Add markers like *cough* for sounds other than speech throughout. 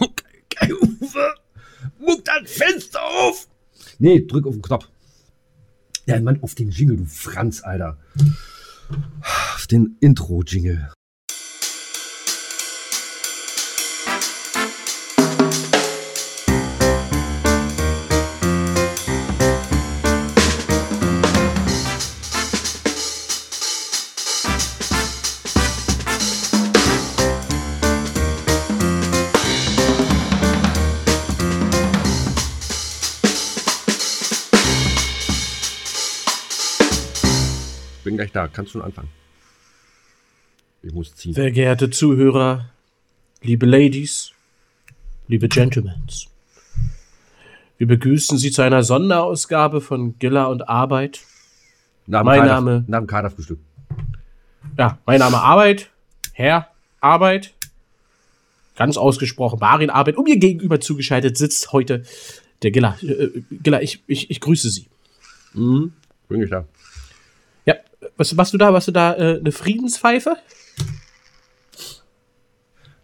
Okay, Uwe, muck das Fenster auf! Nee, drück auf den Knopf. Ja, Mann, auf den Jingle, du Franz, Alter. Auf den Intro-Jingle. Gleich da, kannst schon anfangen. Ich muss ziehen. Sehr geehrte Zuhörer, liebe Ladies, liebe Gentlemen, wir begrüßen Sie zu einer Sonderausgabe von Gilla und Arbeit. Nach mein Kader- Name- Nach dem Kaderfrühstück. Ja, mein Name Arbeit, Herr Arbeit, ganz ausgesprochen Marin Arbeit. Und mir gegenüber zugeschaltet sitzt heute der Gilla. Äh, Gilla, ich, ich, ich grüße Sie. Mhm. Bin gleich da. Ja, was machst du da? Was du da? Äh, eine Friedenspfeife?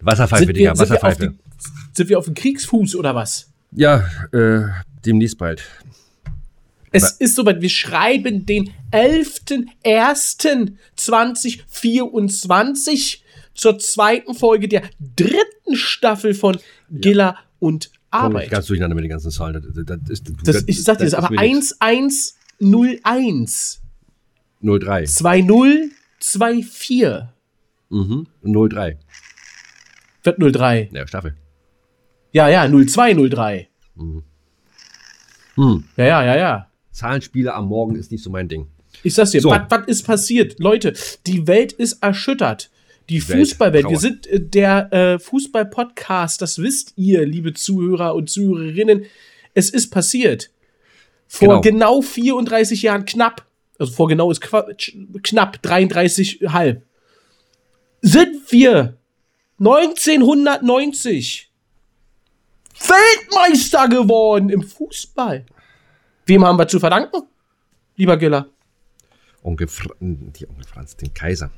Wasserpfeife, Digga, sind, wir auf Wasserpfeife. die, sind wir auf dem Kriegsfuß oder was? Ja, äh, demnächst bald. Es Aber- ist soweit, wir schreiben den 11.01.2024 zur zweiten Folge der dritten Staffel von Gilla und Komm Arbeit. ganz durcheinander mit den ganzen Zahlen. Das, das ist, Das, ich sag dir das, ist aber mir nix. 1101 03. 2024 Mhm. 03. wird 03. Ja, Staffel. Ja, ja, 0203. Hm. Ja, ja, ja, ja. Zahlenspiele am Morgen ist nicht so mein Ding. Ich sag's dir, So. was was ist passiert? Leute, die Welt ist erschüttert. Die Welt, Fußballwelt, wir sind äh, der äh, Fußball-Podcast, das wisst ihr, liebe Zuhörer und Zuhörerinnen. Es ist passiert. Vor Genau. genau, 34 Jahren knapp, also vor genau ist Quatsch, knapp 33,5, sind wir 1990 Weltmeister geworden im Fußball. Wem haben wir zu verdanken? Lieber Giller. Onkel, Fr die Onkel Franz, den Kaiser.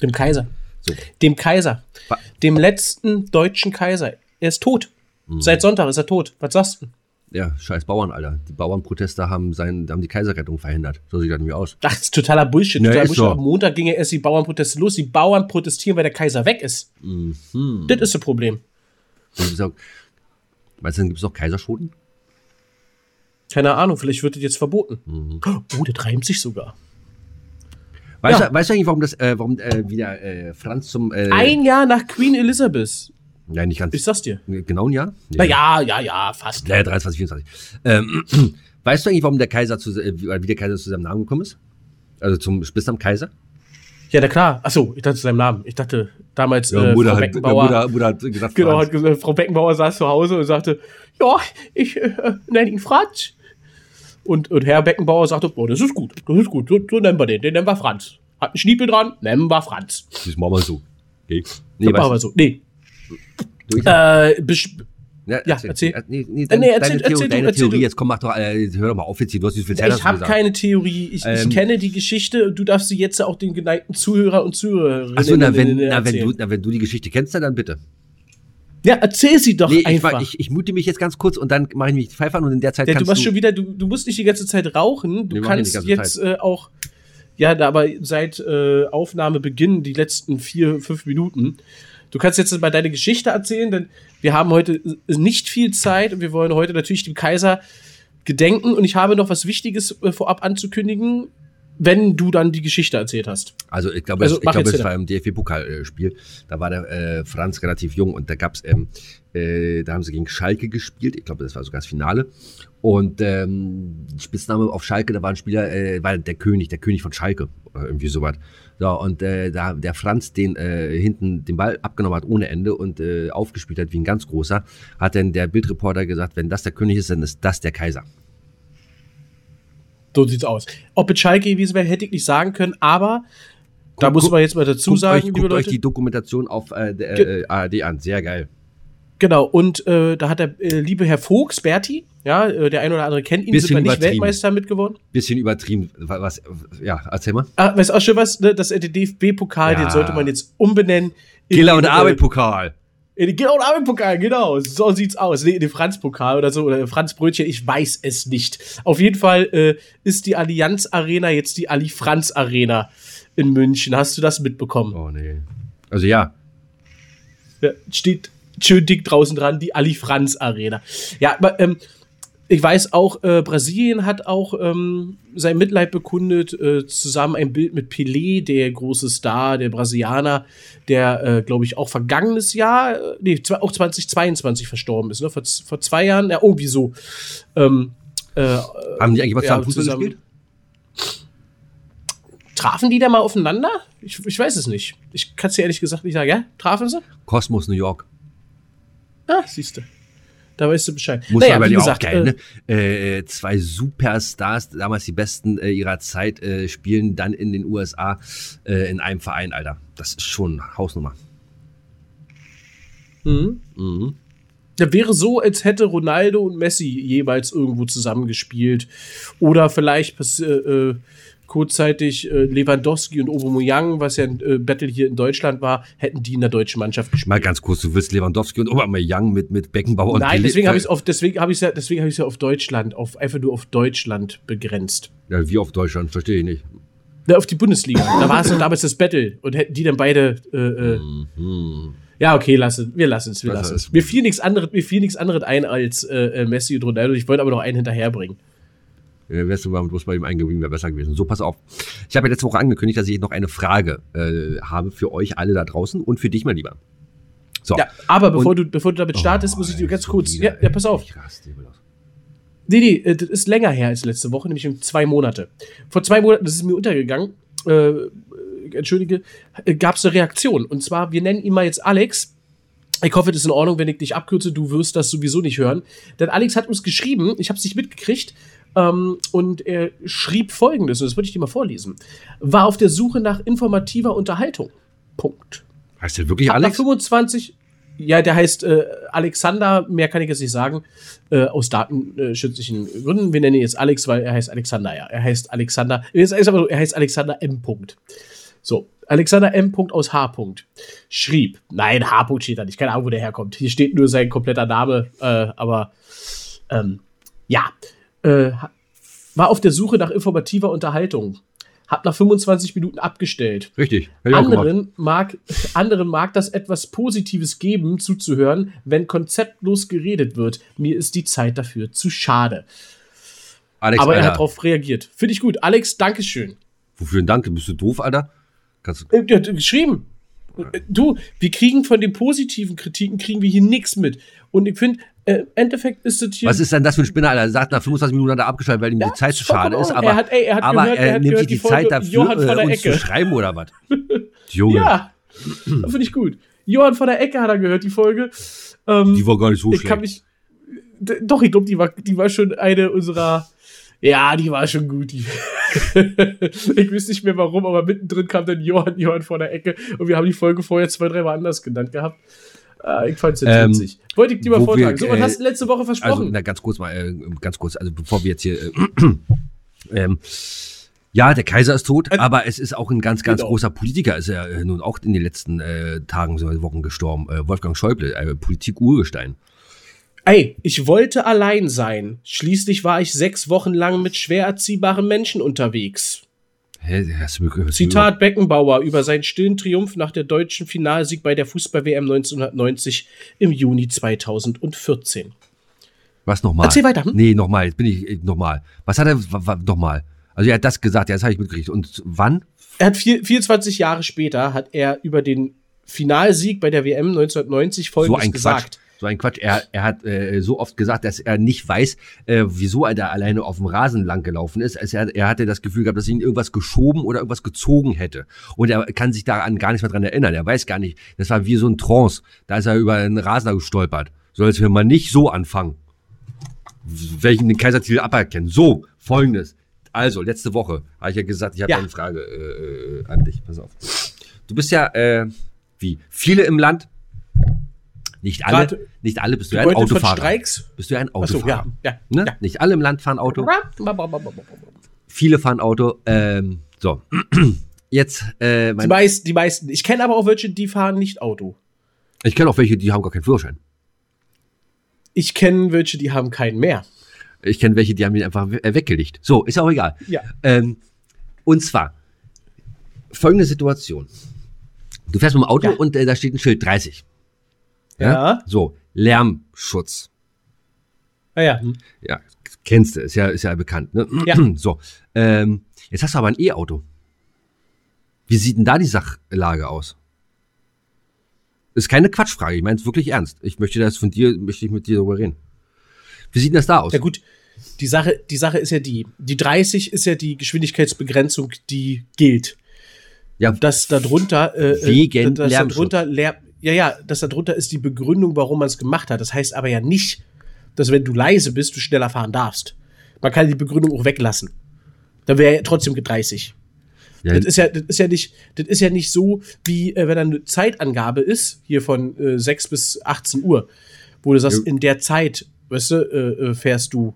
Dem Kaiser. So. Dem Kaiser. Wa- Dem letzten deutschen Kaiser. Er ist tot. Mhm. Seit Sonntag ist er tot. Was sagst du? Ja, scheiß Bauern, Alter. Die Bauernproteste haben, sein, haben die Kaiserrettung verhindert. So sieht das nämlich aus. Das ist totaler Bullshit. Ja, totaler Bullshit. so. Am Montag ging ja erst die Bauernproteste los. Die Bauern protestieren, weil der Kaiser weg ist. Mhm. Das ist das Problem. Auch, weißt du, dann gibt es auch Kaiserschoten? Keine Ahnung, vielleicht wird das jetzt verboten. Mhm. Oh, das reimt sich sogar. Weißt, Ja. du, weißt du eigentlich, warum das, äh, warum äh, wieder äh, Franz zum. Äh, Ein Jahr nach Queen Elizabeth. Nein, nicht ganz. Ich sag's dir. Genau ein Jahr? Nee. Na ja, ja, ja, fast. Ja, 23, 24. Ähm, *clears throat* weißt du eigentlich, warum der Kaiser zu, äh, wie der Kaiser zu seinem Namen gekommen ist? Also zum Spitznamen Kaiser? Ja, na klar. Achso, ich dachte zu seinem Namen. Ich dachte damals äh, Frau hat, Beckenbauer. Mutter, Mutter hat gesagt, Genau, hat gesagt, Frau Beckenbauer saß zu Hause und sagte, ja, ich äh, nenne ihn Franz. Und, und Herr Beckenbauer sagte, oh, das ist gut, das ist gut, so, so nennen wir den, den nennen wir Franz. Hat einen Schniepel dran, nennen wir Franz. Das machen wir so. Okay. Nee, Nee, machen wir so. Nee. Du, ich, Äh, ja, ja, erzähl. Äh, Nee, nee, Äh, deine, nee, erzähl- deine, erzähl du, deine erzähl Theorie, du. jetzt komm, mach doch, äh, hör doch mal auf jetzt hier, du hast wie viel Zeit ich du habe keine Theorie. Ich, Ähm. ich kenne die Geschichte und du darfst sie jetzt auch den geneigten Zuhörer und Zuhörerinnen Achso, na, wenn, na, wenn, du, na, wenn du die Geschichte kennst, dann bitte. Ja, erzähl sie doch Nee, ich, einfach. war- ich, ich mute mich jetzt ganz kurz und dann mache ich mich Pfeife an und in der Zeit Ja, du kannst warst schon wieder, du, du musst nicht die ganze Zeit rauchen. Du Nee, ich kannst jetzt äh, auch, ja, aber seit äh, Aufnahmebeginn, die letzten vier, fünf Minuten, du kannst jetzt mal deine Geschichte erzählen, denn wir haben heute nicht viel Zeit und wir wollen heute natürlich dem Kaiser gedenken. Und ich habe noch was Wichtiges äh, vorab anzukündigen, wenn du dann die Geschichte erzählt hast. Also ich glaube, Also, es, ich glaube es war im DFB-Pokalspiel. Da war der äh, Franz relativ jung und da gab's, ähm, äh, da haben sie gegen Schalke gespielt. Ich glaube, das war sogar das Finale. Und ähm, Spitzname auf Schalke, da war ein Spieler, äh, war der König, der König von Schalke, irgendwie sowas. So, und äh, da der Franz den äh, hinten den Ball abgenommen hat ohne Ende und äh, aufgespielt hat wie ein ganz großer, hat dann der Bildreporter gesagt, wenn das der König ist, dann ist das der Kaiser. So sieht's aus. Ob es Schalke gewesen wäre, hätte ich nicht sagen können, aber da Guck- muss man jetzt mal dazu sagen, euch, liebe guckt euch Leute. die Dokumentation auf äh, der äh, ARD an, sehr geil. Genau, und äh, da hat der äh, liebe Herr Vogts, Berti, ja, äh, der ein oder andere kennt ihn, Bisschen sind wir nicht. Weltmeister mitgeworden. Bisschen übertrieben. wa- Was, ja, erzähl mal. Ah, weißt du auch schon was, ne? das DFB-Pokal, Ja. den sollte man jetzt umbenennen. den, und äh, In den genau, Army-Pokal, genau. So sieht's aus. Nee, in den Franz-Pokal oder so, oder Franz-Brötchen, ich weiß es nicht. Auf jeden Fall äh, ist die Allianz Arena jetzt die Ali Franz Arena in München. Hast du das mitbekommen? Oh, nee. Also ja. ja steht schön dick draußen dran, die Ali Franz Arena. Ja, aber ähm, ich weiß auch, äh, Brasilien hat auch ähm, sein Mitleid bekundet, äh, zusammen ein Bild mit Pelé, der große Star, der Brasilianer, der, äh, glaube ich, auch vergangenes Jahr, äh, nee, auch 2022 verstorben ist, ne? Vor, vor zwei Jahren, ja, irgendwie so. Ähm, äh, Haben die eigentlich was ja, Fußball gespielt? Trafen die da mal aufeinander? Ich, ich weiß es nicht. Ich kann es dir ehrlich gesagt nicht sagen, ja? Trafen sie? Kosmos New York. Ah, siehst du. Da weißt du Bescheid. Muss naja, aber wie gesagt, auch geil, äh, ne? äh, zwei Superstars, damals die besten äh, ihrer Zeit, äh, spielen dann in den USA äh, in einem Verein, Alter. Das ist schon Hausnummer. Mhm. Mhm. Ja, wäre so, als hätte Ronaldo und Messi jeweils irgendwo zusammengespielt. Oder vielleicht äh, kurzzeitig äh, Lewandowski und Aubameyang, was ja ein äh, Battle hier in Deutschland war, hätten die in der deutschen Mannschaft gespielt. Mal ganz kurz, du willst Lewandowski und Aubameyang mit, mit Beckenbauer und Nein, deswegen habe ich es auf, deswegen habe ich ja, deswegen habe ich ja auf Deutschland, auf, einfach nur auf Deutschland begrenzt. Ja, wie auf Deutschland? Verstehe ich nicht. Na, auf die Bundesliga. da war es ja damals das Battle und hätten die dann beide, äh, äh mhm. Ja, okay, lassen. wir lassen es, wir lassen es. Mir fiel nichts anderes, mir fiel nichts anderes ein als äh, äh, Messi und Ronaldo. Ich wollte aber noch einen hinterherbringen äh, wärst du mal bloß bei ihm eingeblieben, wäre besser gewesen. So, pass auf. Ich habe ja letzte Woche angekündigt, dass ich noch eine Frage äh, habe für euch alle da draußen und für dich, mein Lieber. So. Ja, aber bevor, und, du, bevor du damit startest, oh, muss ich dir ganz kurz. Ja, ja, pass auf. Nee, nee, äh, das ist länger her als letzte Woche, nämlich um zwei Monate. Vor zwei Monaten, das ist mir untergegangen, äh, äh entschuldige, äh, gab es eine Reaktion. Und zwar, wir nennen ihn mal jetzt Alex. Ich hoffe, das ist in Ordnung, wenn ich dich abkürze. Du wirst das sowieso nicht hören. Denn Alex hat uns geschrieben, ich habe es nicht mitgekriegt, ähm, und er schrieb folgendes, und das würde ich dir mal vorlesen. War auf der Suche nach informativer Unterhaltung. Punkt. Heißt der wirklich Alex? 25, ja, der heißt äh, Alexander, mehr kann ich jetzt nicht sagen, äh, aus datenschützlichen Gründen. Wir nennen ihn jetzt Alex, weil er heißt Alexander, ja. Er heißt Alexander, er heißt Alexander M. So, Alexander M. aus H. schrieb, nein, H. steht da nicht, keine Ahnung, wo der herkommt. Hier steht nur sein kompletter Name, äh, aber ähm, ja, äh, war auf der Suche nach informativer Unterhaltung. Hat nach 25 Minuten abgestellt. Richtig. Anderen mag, *laughs* anderen mag das etwas Positives geben, zuzuhören, wenn konzeptlos geredet wird. Mir ist die Zeit dafür zu schade. Alex, Aber er Alter. hat darauf reagiert. Finde ich gut. Alex, Dankeschön. Wofür ein Danke? Bist du doof, Alter? Kannst du äh, geschrieben. Du, wir kriegen von den positiven Kritiken kriegen wir hier nichts mit. Und ich finde, äh, Endeffekt ist es hier. Was ist denn das für ein Spinner, Alter? Er sagt nach 25 Minuten hat er abgeschaltet, weil ihm ja, die Zeit zu schade ist. Aber er, hat, ey, er, hat aber gehört, er, er nimmt sich die, die Zeit dafür, äh, uns Ecke. zu schreiben oder was? *laughs* Junge. Ja, finde ich gut. Johann von der Ecke hat er gehört, die Folge. Ähm, die war gar nicht so schlecht. Mich, doch, ich glaube, die war, die war schon eine unserer. Ja, die war schon gut. *laughs* Ich wüsste nicht mehr warum, aber mittendrin kam dann Johann, Johann vor der Ecke und wir haben die Folge vorher zwei, drei Mal anders genannt gehabt. Ah, ich fand's jetzt ähm, witzig. Wollte ich dir mal vortragen. Wir, so, was äh, hast du letzte Woche versprochen? Also, na, ganz kurz mal, äh, ganz kurz, also bevor wir jetzt hier, äh, *clears throat* ähm, ja, der Kaiser ist tot, also, aber es ist auch ein ganz, ganz genau. großer Politiker, ist er äh, nun auch in den letzten äh, Tagen, Wochen gestorben. Äh, Wolfgang Schäuble, Politik-Urgestein. Ey, ich wollte allein sein. Schließlich war ich sechs Wochen lang mit schwer erziehbaren Menschen unterwegs. Hä, hast du gehört? Zitat Beckenbauer über seinen stillen Triumph nach der deutschen Finalsieg bei der Fußball-WM 1990 im Juni 2014. Was nochmal? Erzähl weiter. Hm? Nee, nochmal, jetzt bin ich nochmal. Was hat er nochmal? Also er hat das gesagt, ja, das habe ich mitgekriegt. Und wann? Er hat vier, 24 Jahre später hat er über den Finalsieg bei der WM 1990 folgendes so gesagt. So ein Quatsch. Er, er hat äh, so oft gesagt, dass er nicht weiß, äh, wieso er da alleine auf dem Rasen lang gelaufen ist. Also er, er hatte das Gefühl gehabt, dass ihn irgendwas geschoben oder irgendwas gezogen hätte. Und er kann sich daran gar nicht mehr dran erinnern. Er weiß gar nicht. Das war wie so ein Trance. Da ist er über einen Rasen gestolpert. Soll jetzt mal nicht so anfangen. Welchen den Kaisertitel aberkennen. So, folgendes. Also, letzte Woche habe ich ja gesagt, ich habe ja. eine Frage äh, äh, an dich. Pass auf. Du bist ja, äh, wie, viele im Land nicht alle, Grad, nicht alle bist du ein Autofahrer. Bist du ein Autofahrer. So, ja, ja, ne? ja, Nicht alle im Land fahren Auto. Viele fahren Auto. Ähm, so. *clears throat* Jetzt, äh, die, meisten, die meisten. Ich kenne aber auch welche, die fahren nicht Auto. Ich kenne auch welche, die haben gar keinen Führerschein. Ich kenne welche, die haben keinen mehr. Ich kenne welche, die haben ihn einfach äh, weggelegt. So, ist auch egal. Ja. Ähm, und zwar, folgende Situation. Du fährst mit dem Auto Ja. und äh, da steht ein Schild 30. Ja. So, Lärmschutz. Ah ja. hm. Ja, kennst du, ist ja, ist ja bekannt. Ne? Ja. *clears throat* So, ähm, jetzt hast du aber ein E-Auto. Wie sieht denn da die Sachlage aus? Ist keine Quatschfrage, ich meine es wirklich ernst. Ich möchte das von dir, möchte ich mit dir darüber reden. Wie sieht denn das da aus? Ja gut, die Sache, die Sache ist ja die, die 30 ist ja die Geschwindigkeitsbegrenzung, die gilt. Ja, Das darunter, äh, Wegen das Lärmschutz. darunter, Lärm, ja, ja, das darunter ist die Begründung, warum man es gemacht hat. Das heißt aber ja nicht, dass wenn du leise bist, du schneller fahren darfst. Man kann die Begründung auch weglassen. Dann wäre ja trotzdem 30. ja, Das ist ja, das ist ja nicht, das ist ja nicht so, wie äh, wenn da eine Zeitangabe ist, hier von äh, 6 bis 18 Uhr, wo du sagst, Ja. in der Zeit, weißt du, äh, äh, fährst du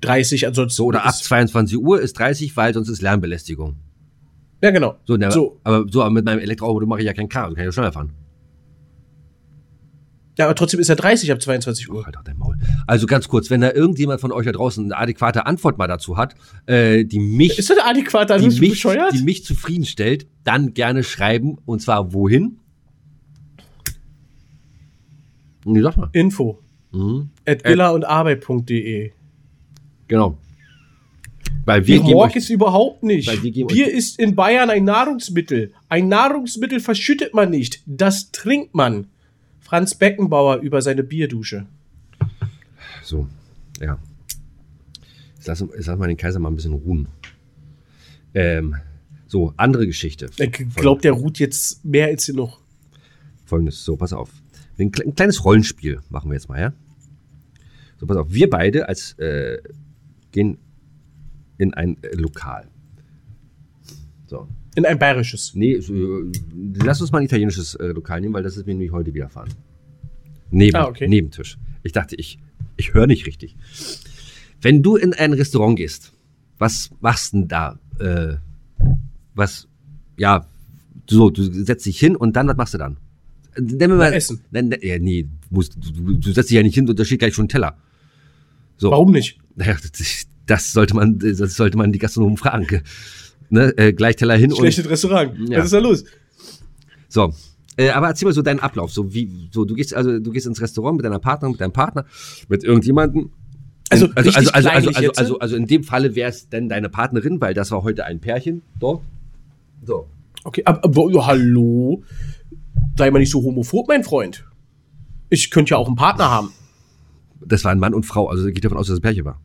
30, ansonsten. so, oder ab ist- 22 Uhr ist 30, weil sonst ist Lärmbelästigung. Ja, genau. So, ne, So. Aber, so, aber mit meinem Elektroauto mache ich ja kein K, also kann ich ja schneller fahren. Ja, aber trotzdem ist er 30 ab 22 Uhr. Halt doch dein Maul. Also ganz kurz, wenn da irgendjemand von euch da draußen eine adäquate Antwort mal dazu hat, äh, die mich Ist das adäquat? die Bist du mich, bescheuert? die mich zufriedenstellt, dann gerne schreiben. Und zwar wohin? Nee, sag mal. Info. Mhm. At villa und arbeit.de. Genau. Weil wir Wir geben es überhaupt nicht. Bier ist in Bayern ein Nahrungsmittel. Ein Nahrungsmittel verschüttet man nicht. Das trinkt man. Franz Beckenbauer über seine Bierdusche. so, ja. Jetzt lass, jetzt lass mal den Kaiser mal ein bisschen ruhen. Ähm, so, andere Geschichte. Ich glaube, der ruht jetzt mehr als genug. Folgendes, so, pass auf. Ein, ein kleines Rollenspiel machen wir jetzt mal, ja? So, pass auf. Wir beide als äh, gehen in ein äh, Lokal. So. In ein bayerisches. Nee, äh, lass uns mal ein italienisches äh, Lokal nehmen, weil das ist mir nämlich heute widerfahren. Neben, Ah, okay. Nebentisch. Ich dachte, ich, ich höre nicht richtig. Wenn du in ein Restaurant gehst, was machst denn da? Äh, was, ja, so, du setzt dich hin und dann, was machst du dann? Nenn mir mal, essen. Nenn, nenn- ja, nee, du, musst, du, du setzt dich ja nicht hin und da steht gleich schon ein Teller. So. Warum nicht? Naja, das, das sollte man, das sollte man die Gastronomen fragen. Ne? Äh, gleich Teller hin und Schlechtes Restaurant. Ja. Was ist da los? so. Äh, aber erzähl mal so deinen Ablauf. So wie, so du gehst also, du gehst ins Restaurant mit deiner Partnerin, mit deinem Partner, mit irgendjemandem. Also also, also, richtig also, also, kleinlich also, jetzt? also, also in dem Falle wäre es denn deine Partnerin, weil das war heute ein Pärchen dort. So. Okay, aber, aber hallo. Sei mal nicht so homophob, mein Freund. Ich könnte ja auch einen Partner haben. Das war ein Mann und Frau, also geht davon aus, dass es ein Pärchen war.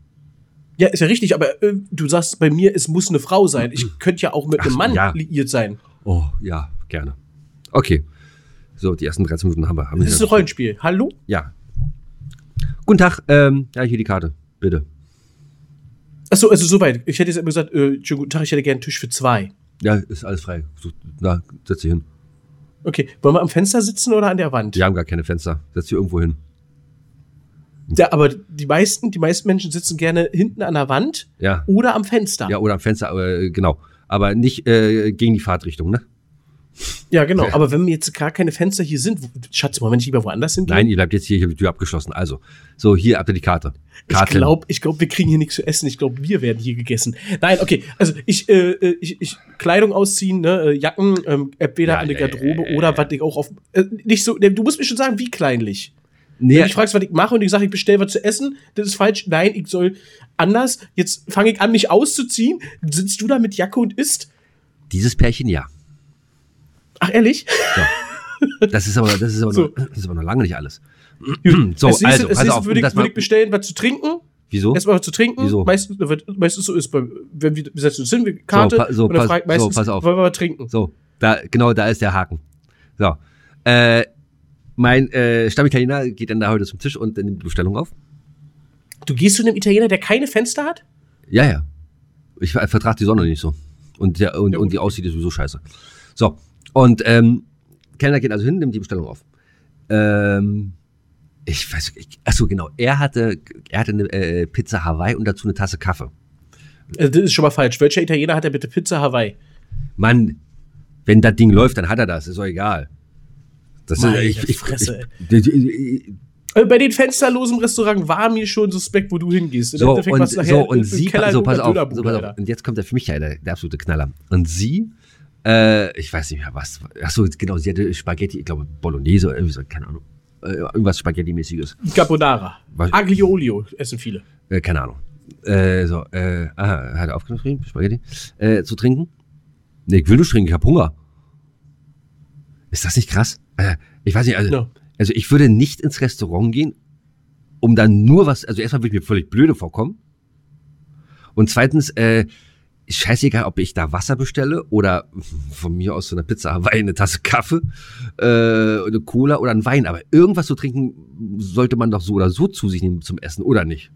Ja, ist ja richtig, aber äh, du sagst bei mir, es muss eine Frau sein. Ich könnte ja auch mit Ach einem Mann ja. liiert sein. Oh, ja, gerne. Okay. So, die ersten 13 Minuten haben wir. Haben Das wir ist ein Rollenspiel. Hallo? Ja. Guten Tag, ähm, ja, hier die Karte, bitte. Achso, also soweit. Ich hätte jetzt immer gesagt, äh, schönen guten Tag, ich hätte gerne einen Tisch für zwei. Ja, ist alles frei. So, na, setz dich hin. Okay, wollen wir am Fenster sitzen oder an der Wand? Die haben gar keine Fenster. Setz dich irgendwo hin. Ja, aber die meisten, die meisten Menschen sitzen gerne hinten an der Wand Ja. oder am Fenster. Ja, oder am Fenster, aber äh, genau. Aber nicht äh, gegen die Fahrtrichtung, ne? Ja, genau. Aber wenn jetzt gar keine Fenster hier sind, Schatz, wollen wir nicht lieber woanders hingehen? Nein, ihr bleibt jetzt hier, ich habe die Tür abgeschlossen. Also, so, hier habt ihr die Karte. Ich Karten. glaube, ich glaub, wir kriegen hier nichts zu essen. Ich glaube, wir werden hier gegessen. Nein, okay. Also ich, äh, äh, ich, ich Kleidung ausziehen, ne, äh, Jacken, ähm, entweder Ja, an der Garderobe ja, oder was ich auch auf. Äh, nicht so. Du musst mir schon sagen, wie kleinlich. Nee, Wenn du dich fragst, was ich mache und ich sage, ich bestelle was zu essen, das ist falsch. Nein, ich soll anders. Jetzt fange ich an, mich auszuziehen. Sitzt du da mit Jacke und isst? dieses Pärchen ja. Ach, ehrlich? So. Das ist aber, das ist aber, So. noch, das ist aber noch lange nicht alles. *clears throat* so, nächstes- also, als pass nächstes auf, würde das ich, würd mal, ich bestellen, was zu trinken. wieso? Erstmal was zu trinken. Wieso? Meistens, meistens so ist, bei, wenn wir, wir setzen uns hin, wir Karte, so, dann pass- fragt so, meistens, pass auf. wollen wir was trinken? So, da, genau da ist der Haken. So. Äh, mein äh, Stammitaliener geht dann da heute zum Tisch und nimmt die Bestellung auf. Du gehst zu einem Italiener, der keine Fenster hat? Ja, ja. Ich ver- vertrag die Sonne nicht so. Und, der, und, Ja, und die aussieht ist sowieso scheiße. So. Und ähm, Kellner geht also hin, nimmt die Bestellung auf. Ähm, ich weiß, ich, achso, genau. Er hatte, er hatte eine äh, Pizza Hawaii und dazu eine Tasse Kaffee. Also, das ist schon mal falsch. Welcher Italiener hat denn bitte Pizza Hawaii? Mann, wenn das Ding läuft, dann hat er das, ist doch egal. Das Meine ist, ich, ich, Fresse, ich, ich, Äh, Bei den fensterlosen Restaurant war mir schon suspekt, wo du hingehst. Im so, Endeffekt und, du so, und sie, Keller so, in pass auf, so, pass auf. Und jetzt kommt der für mich ja der, der absolute Knaller. Und sie, äh, ich weiß nicht mehr was, ach so, genau, sie hatte Spaghetti, ich glaube Bolognese oder irgendwie so, keine Ahnung, äh, irgendwas Spaghetti-mäßiges, Carbonara. Was- Aglio Olio essen viele. äh, keine Ahnung. Äh, so, äh, aha, hat er aufgeschrieben, Spaghetti, zu trinken? Nee, ich will nur trinken, ich hab Hunger. Ist das nicht krass? Äh, ich weiß nicht, also, Ja. also ich würde nicht ins Restaurant gehen, um dann nur was, also erstmal würde ich mir völlig blöde vorkommen. Und zweitens, äh, ist scheißegal, ob ich da Wasser bestelle oder von mir aus so eine Pizza *laughs* Hawaii, eine Tasse Kaffee, äh, eine Cola oder ein Wein. Aber irgendwas zu trinken sollte man doch so oder so zu sich nehmen zum Essen, oder nicht?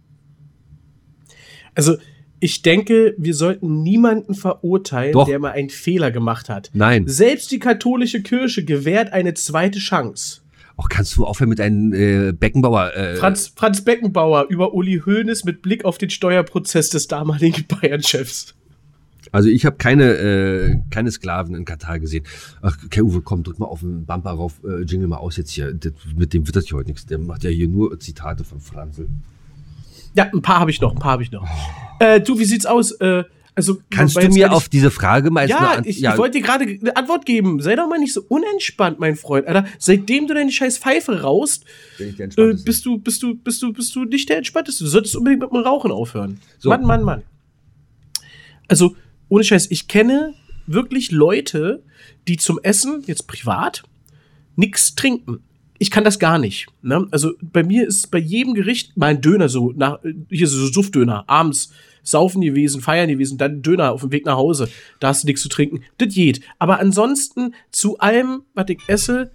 Also, ich denke, wir sollten niemanden verurteilen, Doch. der mal einen Fehler gemacht hat. Nein. Selbst die katholische Kirche gewährt eine zweite Chance. Auch kannst du aufhören mit deinem äh, Beckenbauer. Äh, Franz, Franz Beckenbauer über Uli Hoeneß mit Blick auf den Steuerprozess des damaligen *laughs* Bayern-Chefs. Also ich habe keine, äh, keine Sklaven in Katar gesehen. Ach, okay, Uwe, komm, drück mal auf den Bumper rauf, äh, jingle mal aus jetzt hier. Das, mit dem wird das hier heute nichts. Der macht ja hier nur Zitate von Franzl. Ja, ein paar habe ich noch, ein paar habe ich noch. Äh, du, wie sieht's aus? Äh, also, Kannst du mir auf diese Frage mal Ja, eine An- ich, ich wollte dir gerade eine Antwort geben. Sei doch mal nicht so unentspannt, mein Freund. Alter, seitdem du deine scheiß Pfeife raust, äh, bist du, bist du, bist du, bist du nicht der Entspannteste. Du solltest unbedingt mit dem Rauchen aufhören. So. Mann, Mann, Mann. Also, ohne Scheiß, ich kenne wirklich Leute, die zum Essen, jetzt privat, nichts trinken. Ich kann das gar nicht. Ne? Also bei mir ist bei jedem Gericht mal ein Döner so, nach, hier so Suftdöner, abends saufen gewesen, feiern gewesen, dann Döner auf dem Weg nach Hause. Da hast du nichts zu trinken. Das geht. Aber ansonsten zu allem, was ich esse,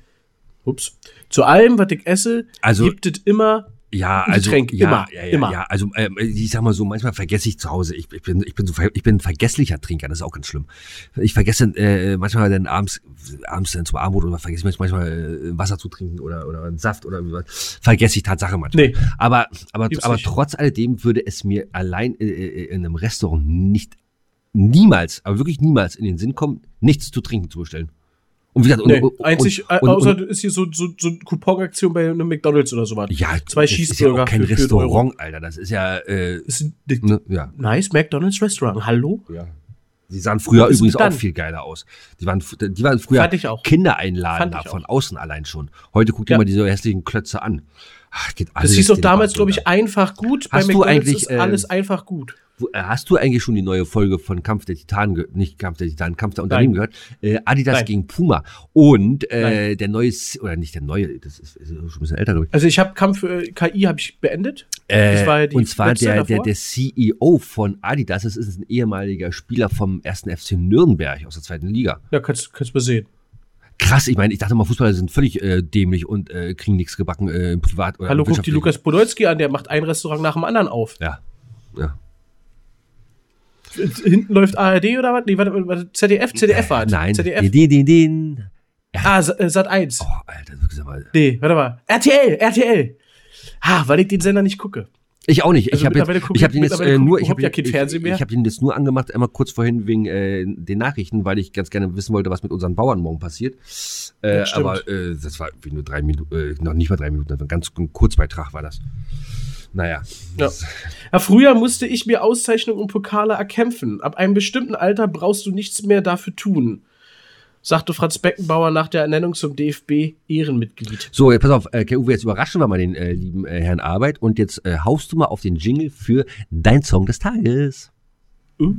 ups, zu allem, was ich esse, Also- gibt es immer Ja, also Getränk, ja, immer, ja, ja, immer. ja, also ähm, ich sag mal so, manchmal vergesse ich zu Hause. Ich, ich bin, ich bin so, ich bin ein vergesslicher Trinker. Das ist auch ganz schlimm. Ich vergesse äh, manchmal dann abends, abends dann zum Abendbrot oder vergesse ich manchmal äh, Wasser zu trinken oder oder einen Saft oder was. Vergesse ich Tatsache manchmal. Nee. Aber aber aber nicht. trotz alledem würde es mir allein äh, äh, in einem Restaurant nicht niemals, aber wirklich niemals in den Sinn kommen, nichts zu trinken zu bestellen. Und wie gesagt, Nee, und, einzig, und, äh, außer und, ist hier so, so, so eine Couponaktion bei einem McDonalds oder sowas. ja, Zwei das ist ja kein einen Euro. Restaurant, Alter. Das ist ja, äh, Ist ne, ja. nice McDonalds Restaurant. Hallo? Ja. Die sahen früher übrigens dann. auch viel geiler aus. Die waren, die waren früher ich von außen allein schon. Heute guck dir Ja. mal diese hässlichen Klötze an. Ach, geht alles Das hieß doch damals, glaube ich, einfach gut. Hast du McDonald's eigentlich, ist alles einfach gut. Äh, Hast du eigentlich schon die neue Folge von Kampf der Titanen, nicht Kampf der Titanen, Kampf der Unternehmen gehört? Äh, Adidas Nein. gegen Puma. Und äh, Nein. der neue, oder nicht der neue, das ist, ist schon ein bisschen älter, glaube ich. Also ich habe Kampf äh, KI habe ich beendet. Äh, ja und zwar der, der, davor. der CEO von Adidas, das ist ein ehemaliger Spieler vom ersten FC Nürnberg aus der zweiten Liga. Ja, kannst, du mal sehen. Krass, ich meine, ich dachte mal, Fußballer sind völlig äh, dämlich und äh, kriegen nichts gebacken äh, im Privat oder Hallo, guck die Lukas Podolski an, der macht ein Restaurant nach dem anderen auf. Ja. ja. Hinten läuft ARD oder was? Nee, warte, warte, ZDF, ZDF war. Nein, ZDF. den, den, den, den. Ah, äh, Sat 1. Oh, Alter, sag mal. Nee, warte mal. RTL, RTL. Ah, weil ich den Sender nicht gucke. Ich auch nicht. Also ich habe jetzt, ich hab ich- den jetzt äh, nur, ich ich habe ja kein ich, Fernsehen mehr. ich habe den jetzt nur angemacht, einmal kurz vorhin wegen äh, den Nachrichten, weil ich ganz gerne wissen wollte, was mit unseren Bauern morgen passiert. Äh, Ja, aber äh, das war wie nur drei Minuten, äh, noch nicht mal drei Minuten, das war ein ganz ein Kurzbeitrag war das. Naja. Ja. *laughs* Ja, früher musste ich mir Auszeichnungen und Pokale erkämpfen. Ab einem bestimmten Alter brauchst du nichts mehr dafür tun, sagte Franz Beckenbauer nach der Ernennung zum DFB-Ehrenmitglied. So, jetzt pass auf, äh, Uwe, jetzt überraschen wir mal den äh, lieben äh, Herrn Arbeit und jetzt äh, haust du mal auf den Jingle für dein Song des Tages. Uh.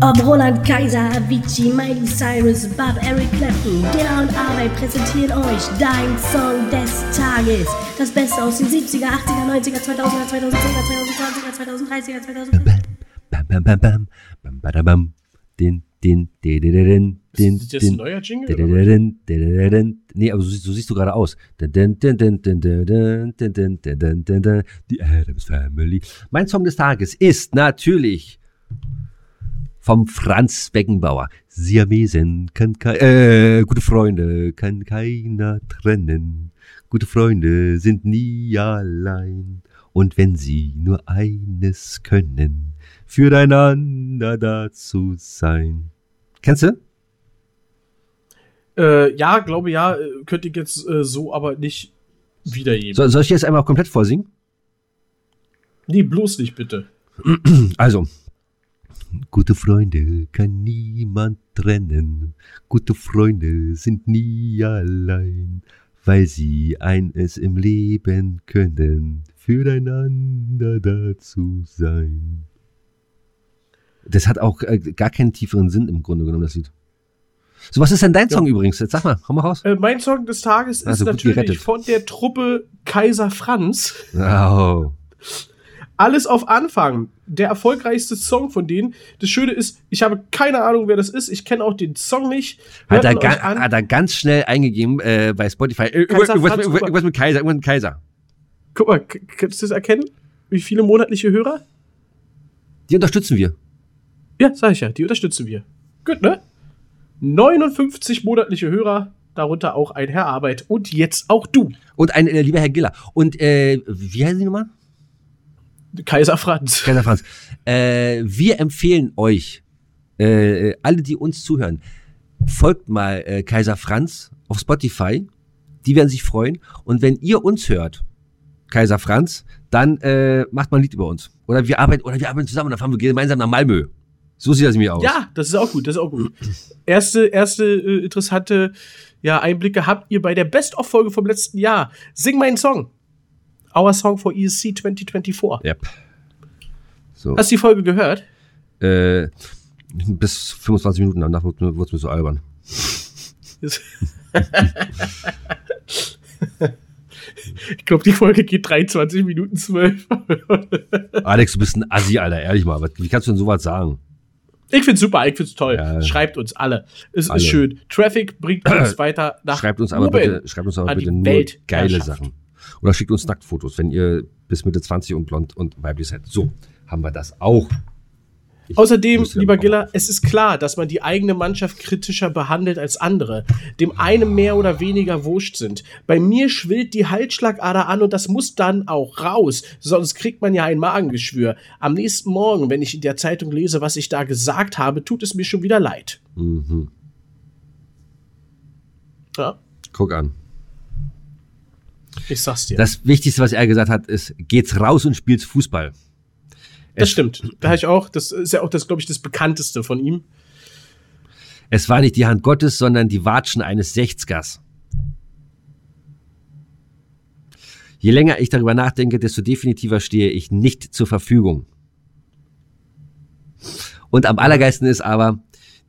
Ob Roland Kaiser, Avicii, Miley Cyrus, Bob, Eric Clapton, Dilla und Arbeit präsentieren euch dein Song des Tages. Das Beste aus den 70er, 80er, 90er, 2000er, 2010er, 2020er, 2030er, 2000er. Den, den, den, den, den, Ist das ein neuer Jingle? Nee, aber so, siehst du gerade aus. Die Adams Family. Mein Song des Tages ist natürlich vom Franz Beckenbauer. Siamesen kann kein, äh, gute Freunde kann keiner trennen. Gute Freunde sind nie allein. Und wenn sie nur eines können, füreinander da zu sein. Kennst du? Äh, ja, glaube ja, äh, könnte ich jetzt äh, so aber nicht wiedergeben. So, soll ich jetzt einmal komplett vorsingen? Nee, bloß nicht, bitte. Also, gute Freunde kann niemand trennen. Gute Freunde sind nie allein, weil sie eines im Leben können, füreinander da zu sein. Das hat auch äh, gar keinen tieferen Sinn im Grunde genommen, das Lied. So, was ist denn dein Song übrigens? Jetzt sag mal, komm mal raus. Äh, mein Song des Tages Also ist gut gerettet. natürlich von der Truppe Kaiser Franz. Oh. Alles auf Anfang. Der erfolgreichste Song von denen. Das Schöne ist, ich habe keine Ahnung, wer das ist. Ich kenne auch den Song nicht. Hat er, ga, hat er ganz schnell eingegeben äh, bei Spotify. Äh, Kaiser irgendwas, Franz, mit, irgendwas mit Kaiser, irgendwas mit Kaiser. Guck mal, kannst du das erkennen? Wie viele monatliche Hörer? Die unterstützen wir. Ja, sag ich ja, die unterstützen wir. Gut, ne? 59 monatliche Hörer, darunter auch ein Herr Arbeit und jetzt auch du, Und ein äh, lieber Herr Giller. Und äh, wie heißen die nochmal? Kaiser Franz. Kaiser Franz. Äh, wir empfehlen euch, äh, alle, die uns zuhören, folgt mal äh, Kaiser Franz auf Spotify. Die werden sich freuen. Und wenn ihr uns hört, Kaiser Franz, dann äh, macht mal ein Lied über uns. Oder wir arbeiten, oder wir arbeiten zusammen und dann fahren wir gemeinsam nach Malmö. So sieht das nämlich aus. Ja, das ist auch gut, das ist auch gut. Erste, erste äh, interessante ja, Einblicke habt ihr bei der Best-of-Folge vom letzten Jahr. Sing meinen Song. Our Song for ESC 2024. Yep. So. Hast du die Folge gehört? Äh, bis 25 Minuten, danach wird es mir so albern. ich glaube, die Folge geht 23 Minuten 12. Alex, du bist ein Assi, Alter, ehrlich mal. Wie kannst du denn sowas sagen? Ich find's super, ich find's toll. Ja. Schreibt uns alle. Es Alle. ist schön. Traffic bringt uns *clears throat* weiter nach Schreibt uns aber oben. bitte, schreibt uns aber bitte nur geile Sachen. Oder schickt uns Nacktfotos, wenn ihr bis Mitte 20 und blond und weiblich seid. So, haben wir das auch. Ich Außerdem, lieber Giller, es ist klar, dass man die eigene Mannschaft kritischer behandelt als andere, dem einem mehr oder weniger wurscht sind. Bei mir schwillt die Halsschlagader an und das muss dann auch raus, sonst kriegt man ja ein Magengeschwür. Am nächsten Morgen, wenn ich in der Zeitung lese, was ich da gesagt habe, tut es mir schon wieder leid. Mhm. Ja, Guck an. Ich sag's dir. Das Wichtigste, was er gesagt hat, ist, geht's raus und spielt's Fußball. das es- stimmt. Da habe ich auch, das ist ja auch das, glaube ich, das bekannteste von ihm. Es war nicht die Hand Gottes, sondern die Watschen eines Sechzgers. Je länger ich darüber nachdenke, desto definitiver stehe ich nicht zur Verfügung. Und am allergeilsten ist aber,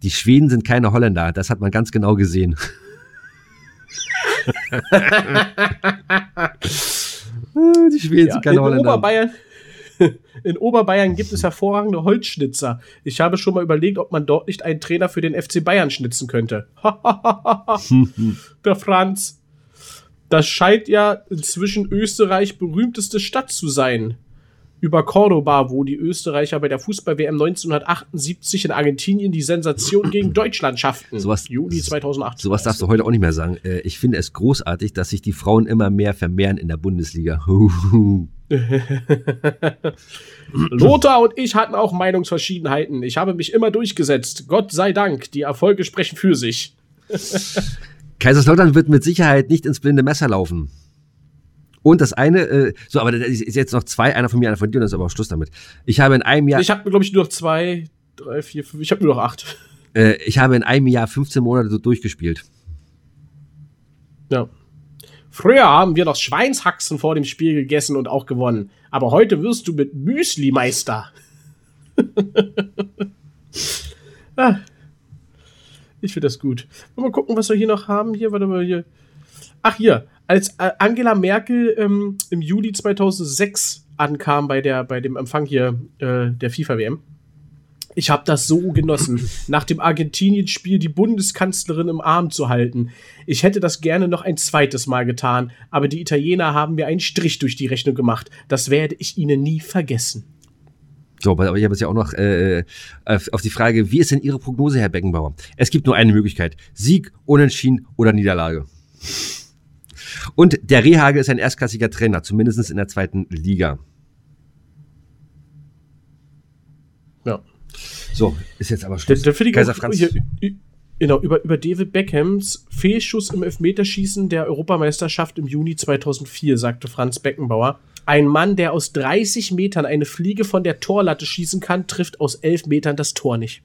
die Schweden sind keine Holländer. Das hat man ganz genau gesehen. Die Schweden sind keine in Holländer. Oberbayern, *laughs* in Oberbayern gibt es hervorragende Holzschnitzer. Ich habe schon mal überlegt, ob man dort nicht einen Trainer für den FC Bayern schnitzen könnte. *laughs* Der Franz. Das scheint ja inzwischen Österreich berühmteste Stadt zu sein. Über Cordoba, wo die Österreicher bei der Fußball-WM 1978 in Argentinien die Sensation gegen *clears throat* Deutschland schafften. Sowas- Juli 2008. Sowas darfst du heute auch nicht mehr sagen. Äh, Ich finde es großartig, dass sich die Frauen immer mehr vermehren in der Bundesliga. *laughs* Lothar und ich hatten auch Meinungsverschiedenheiten. Ich habe mich immer durchgesetzt. Gott sei Dank, die Erfolge sprechen für sich. Kaiserslautern wird mit Sicherheit nicht ins blinde Messer laufen. Und das eine, äh, so, aber da ist jetzt noch zwei, einer von mir, einer von dir, und das ist aber auch Schluss damit. Ich habe in einem Jahr, Ich habe, glaube ich, nur noch zwei, drei, vier, fünf. Ich habe nur noch acht. äh, ich habe in einem Jahr 15 Monate so durchgespielt. Ja. Früher haben wir noch Schweinshaxen vor dem Spiel gegessen und auch gewonnen. Aber heute wirst du mit Müsli Meister. *laughs* ah. Ich finde das gut. Mal gucken, was wir hier noch haben. Hier, warte mal hier. Ach, hier. Als äh, Angela Merkel ähm, im Juli 2006 ankam bei, der, bei dem Empfang hier äh, der FIFA-WM, ich habe das so genossen, *laughs* nach dem Argentinien-Spiel die Bundeskanzlerin im Arm zu halten. Ich hätte das gerne noch ein zweites Mal getan, aber die Italiener haben mir einen Strich durch die Rechnung gemacht. Das werde ich ihnen nie vergessen. So, aber ich habe jetzt ja auch noch äh, auf auf die Frage, wie ist denn Ihre Prognose, Herr Beckenbauer? Es gibt nur eine Möglichkeit. Sieg, Unentschieden oder Niederlage. Und der Rehage ist ein erstklassiger Trainer, zumindest in der zweiten Liga. Ja. So, ist jetzt aber Da, Schluss. da finde ich Kaiser auch, Franz. hier, Genau, über, über David Beckhams Fehlschuss im Elfmeterschießen der Europameisterschaft im Juni 2004, sagte Franz Beckenbauer. Ein Mann, der aus 30 Metern eine Fliege von der Torlatte schießen kann, trifft aus 11 Metern das Tor nicht.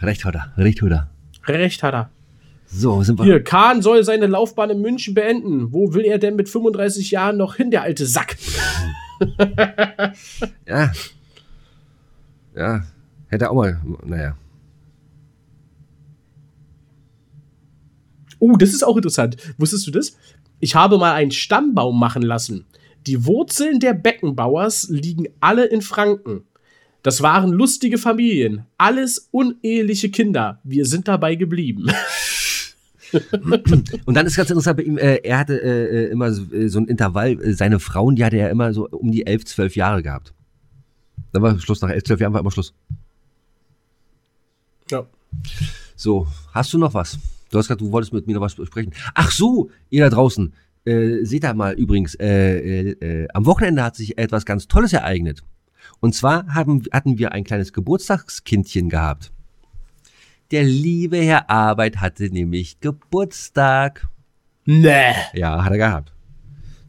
Recht hat er, recht hat er. Recht hat er. So, sind wir. Hier, Kahn soll seine Laufbahn in München beenden. Wo will er denn mit 35 Jahren noch hin, der alte Sack? *laughs* Ja. Ja. Hätte auch mal, naja. Oh, das ist auch interessant. Wusstest du das? Ich habe mal einen Stammbaum machen lassen. Die Wurzeln der Beckenbauers liegen alle in Franken. Das waren lustige Familien, alles uneheliche Kinder. Wir sind dabei geblieben. *laughs* Und dann ist ganz interessant bei ihm, äh, er hatte äh, äh, immer so, äh, so ein Intervall, äh, seine Frauen, die hatte er immer so um die 11, 12 Jahre gehabt. Dann war Schluss, nach 11, 12 Jahren war immer Schluss. Ja. So, hast du noch was? Du hast gesagt, du wolltest mit mir noch was besprechen. Ach so, ihr da draußen, äh, seht da mal übrigens, äh, äh, äh, am Wochenende hat sich etwas ganz Tolles ereignet. Und zwar haben, hatten wir ein kleines Geburtstagskindchen gehabt. Der liebe Herr Arbeit hatte nämlich Geburtstag. Nee. Ja, hat er gehabt.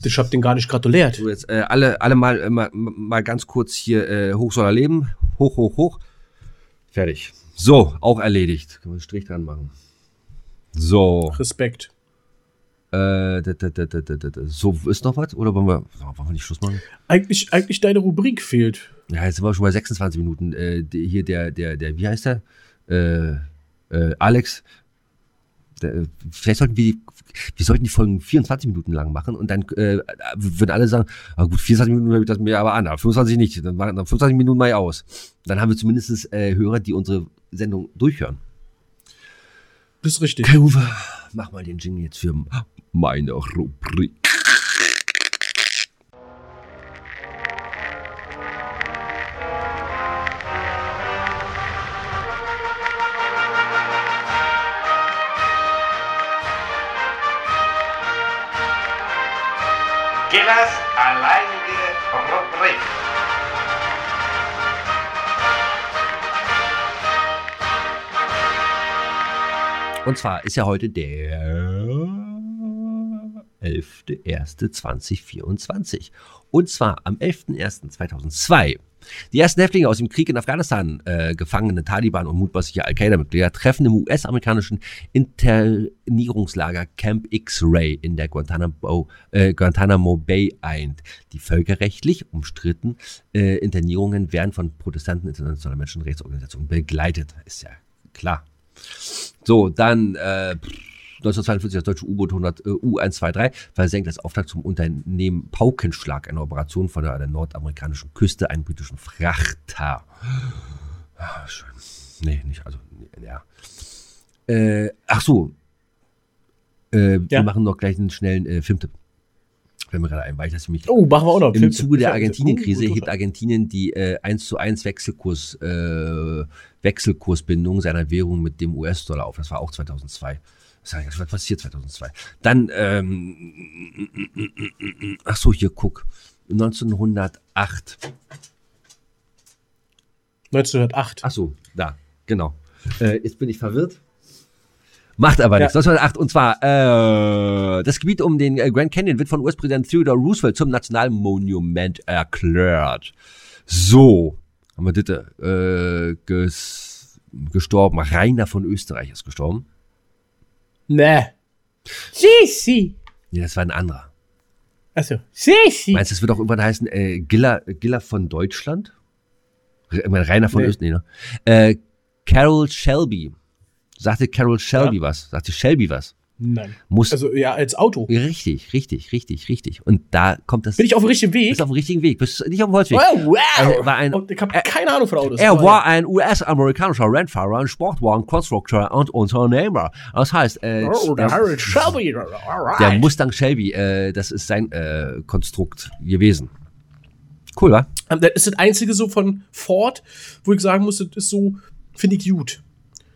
Ich hab den gar nicht gratuliert. So, jetzt äh, alle, alle mal, äh, mal, mal ganz kurz hier äh, hoch soll er leben. Hoch, hoch, hoch. Fertig. So, auch erledigt. Können wir einen Strich dran machen. So. Respekt. Äh. So, ist noch was? Oder wollen wir, wollen wir nicht Schluss machen? Eigentlich, eigentlich deine Rubrik fehlt. Ja, jetzt sind wir schon bei 26 Minuten. Äh, hier der, der, der, wie heißt der? Äh, äh, Alex. Äh, vielleicht sollten wir die, wir sollten die Folgen 24 Minuten lang machen und dann äh, würden alle sagen, ah gut, 24 Minuten habe ich das mir aber an, aber 25 nicht. Dann machen dann 25 Minuten mal aus. Dann haben wir zumindest äh, Hörer, die unsere Sendung durchhören. Das ist richtig. Kai Uwe, mach mal den Jingle jetzt für meine Rubrik. Und zwar ist ja heute der 11.01.2024. Und zwar am 11.01.2002. Die ersten Häftlinge aus dem Krieg in Afghanistan, äh, gefangene Taliban und mutmaßliche Al-Qaida-Mitglieder, treffen im US-amerikanischen Internierungslager Camp X-Ray in der Guantanamo, äh, Guantanamo Bay ein. Die völkerrechtlich umstritten äh, Internierungen werden von Protestanten internationaler Menschenrechtsorganisationen begleitet. Ist ja klar. So, dann äh, 1942 das deutsche U-Boot 100, äh, U-123 versenkt als Auftrag zum Unternehmen Paukenschlag, eine Operation von der, der nordamerikanischen Küste, einen britischen Frachter. Ah, schön. Nee, nicht, also, nee, ja. Äh, ach so. Äh, Ja. Wir machen noch gleich einen schnellen äh, Filmtipp. Fällt mir gerade ein, weil ich das nämlich Oh, machen wir auch noch. im Film- Zuge der Argentinien-Krise hebt Argentinien die äh, 1 zu 1 Wechselkurs, äh, Wechselkursbindung seiner Währung mit dem US-Dollar auf. Das war auch 2002. Was ist eigentlich- was passiert 2002? Dann, ähm, ach so, hier, guck. 1908. 1908. Ach so, da, genau. Äh, jetzt bin ich verwirrt. Macht aber Ja. nichts. 1908, und zwar, äh, das Gebiet um den äh, Grand Canyon wird von US-Präsident Theodore Roosevelt zum Nationalmonument erklärt. So, haben wir das, äh, ges gestorben. Rainer von Österreich ist gestorben. Nee. Sisi. Nee, das war ein anderer. Achso. Sisi. Meinst du, das wird auch irgendwann heißen, äh, Giller, Giller von Deutschland? Ich meine, Rainer von Nee. Österreich, ne? Äh, Carol Shelby. Sagte Carol Shelby was? Sagte Shelby was? Nein. Muss. Also, ja, als Auto. richtig, richtig, richtig, richtig. Und da kommt das. Bin ich auf dem richtigen Weg? bist auf dem richtigen Weg. Bist nicht auf dem Holzweg. Oh, wow. Er war ein- Und ich habe keine Ahnung von Autos. Er Aber war ein US-amerikanischer Rennfahrer, ein Sportwagen-Konstrukteur und Unternehmer. Das heißt, äh, Oh, der Harold Shelby. Alright. der Mustang Shelby, äh, das ist sein äh, Konstrukt gewesen. Cool, wa? Ähm, Das ist das einzige so von Ford, wo ich sagen muss, das ist so, finde ich gut.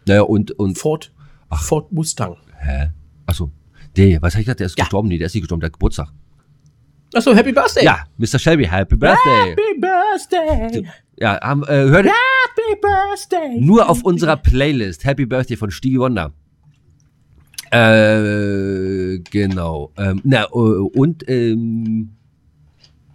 Naja, und, und, Ford, Ford Mustang. hä? Achso. Nee, was hab ich gesagt? Der ist gestorben? Nee, der ist nicht gestorben, der hat Geburtstag. Achso, Happy Birthday. Ja, Mr. Shelby, Happy Birthday. Happy Birthday. Ja, haben, äh, hört, Happy Birthday. Nur auf unserer Playlist Happy Birthday von Stevie Wonder. Äh, genau. Ähm, na, äh, und ähm,